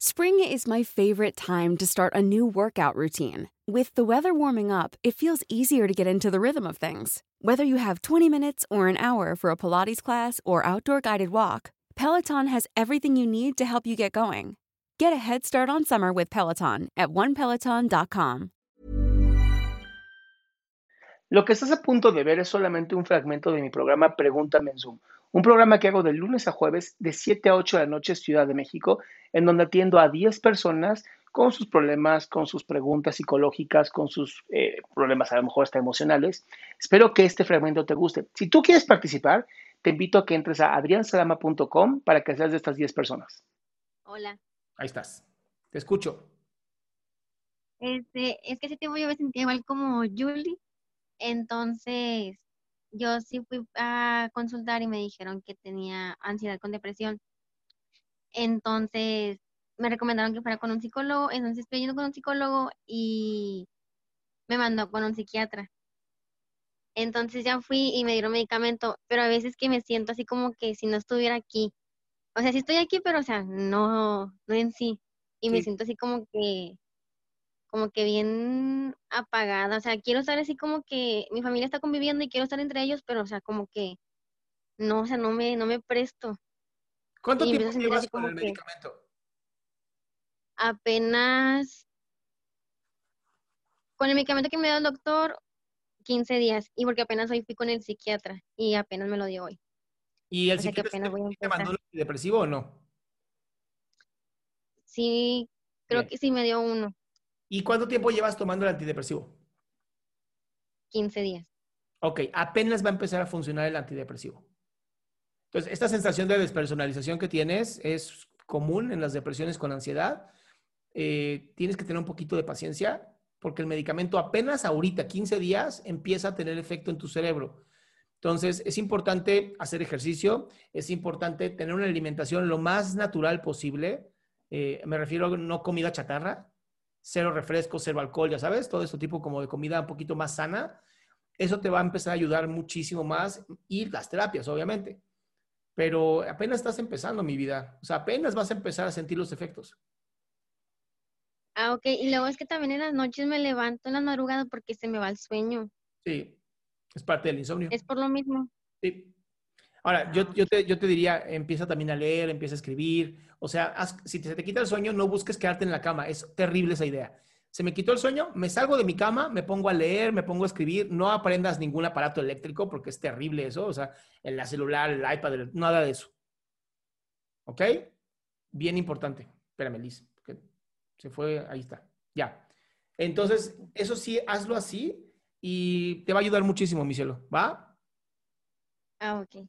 Spring is my favorite time to start a new workout routine. With the weather warming up, it feels easier to get into the rhythm of things. Whether you have 20 minutes or an hour for a Pilates class or outdoor guided walk, Peloton has everything you need to help you get going. Get a head start on summer with Peloton at onepeloton.com. Lo que estás a punto de ver es solamente un fragmento de mi programa Pregúntame en Zoom, un programa que hago de lunes a jueves de 7 a 8 de la noche Ciudad de México, en donde atiendo a 10 personas con sus problemas, con sus preguntas psicológicas, con sus eh, problemas a lo mejor hasta emocionales. Espero que este fragmento te guste. Si tú quieres participar, te invito a que entres a adriansalama.com para que seas de estas 10 personas. Hola. Ahí estás. Te escucho. Este, es que ese tiempo yo me sentía igual como Julie. Entonces, yo sí fui a consultar y me dijeron que tenía ansiedad con depresión. Entonces, me recomendaron que fuera con un psicólogo. Entonces, estoy yendo con un psicólogo y me mandó con un psiquiatra. Entonces ya fui y me dieron medicamento, pero a veces que me siento así como que si no estuviera aquí. O sea, sí estoy aquí, pero o sea, no, no en sí. Y me siento así como que, como que bien apagada. O sea, quiero estar así como que mi familia está conviviendo y quiero estar entre ellos, pero o sea, como que no, o sea, no me, no me presto. ¿Cuánto Y tiempo llevas con el medicamento? Apenas con el medicamento que me dio el doctor, 15 días. Y porque apenas hoy fui con el psiquiatra y apenas me lo dio hoy. ¿Y el O sea, que psiquiatra apenas te mandó antidepresivo o no? Sí, creo Bien. que sí me dio uno, ¿Y cuánto tiempo llevas tomando el antidepresivo? 15 días. Ok, apenas va a empezar a funcionar el antidepresivo. Entonces, esta sensación de despersonalización que tienes es común en las depresiones con ansiedad. Eh, tienes que tener un poquito de paciencia porque el medicamento apenas ahorita, 15 días, empieza a tener efecto en tu cerebro. Entonces, es importante hacer ejercicio, es importante tener una alimentación lo más natural posible. Eh, me refiero a no comida chatarra, cero refresco, cero alcohol, ya sabes, todo este tipo como de comida un poquito más sana. Eso te va a empezar a ayudar muchísimo más y las terapias, obviamente. Pero apenas estás empezando mi vida, o sea, apenas vas a empezar a sentir los efectos. Ah, ok. Y luego es que también en las noches me levanto en las madrugadas porque se me va el sueño. Sí, es parte del insomnio. Es por lo mismo. Sí. Ahora, yo, yo, te, yo te diría, empieza también a leer, empieza a escribir. O sea, si te, se te quita el sueño, no busques quedarte en la cama. Es terrible esa idea. Se me quitó el sueño, me salgo de mi cama, me pongo a leer, me pongo a escribir. No aprendas ningún aparato eléctrico porque es terrible eso. O sea, en la celular, el iPad, nada de eso. ¿Ok? Bien importante. Espérame, Liz. que se fue, ahí está. Ya. Entonces, eso sí, hazlo así y te va a ayudar muchísimo, mi cielo. ¿Va? Ah, ok.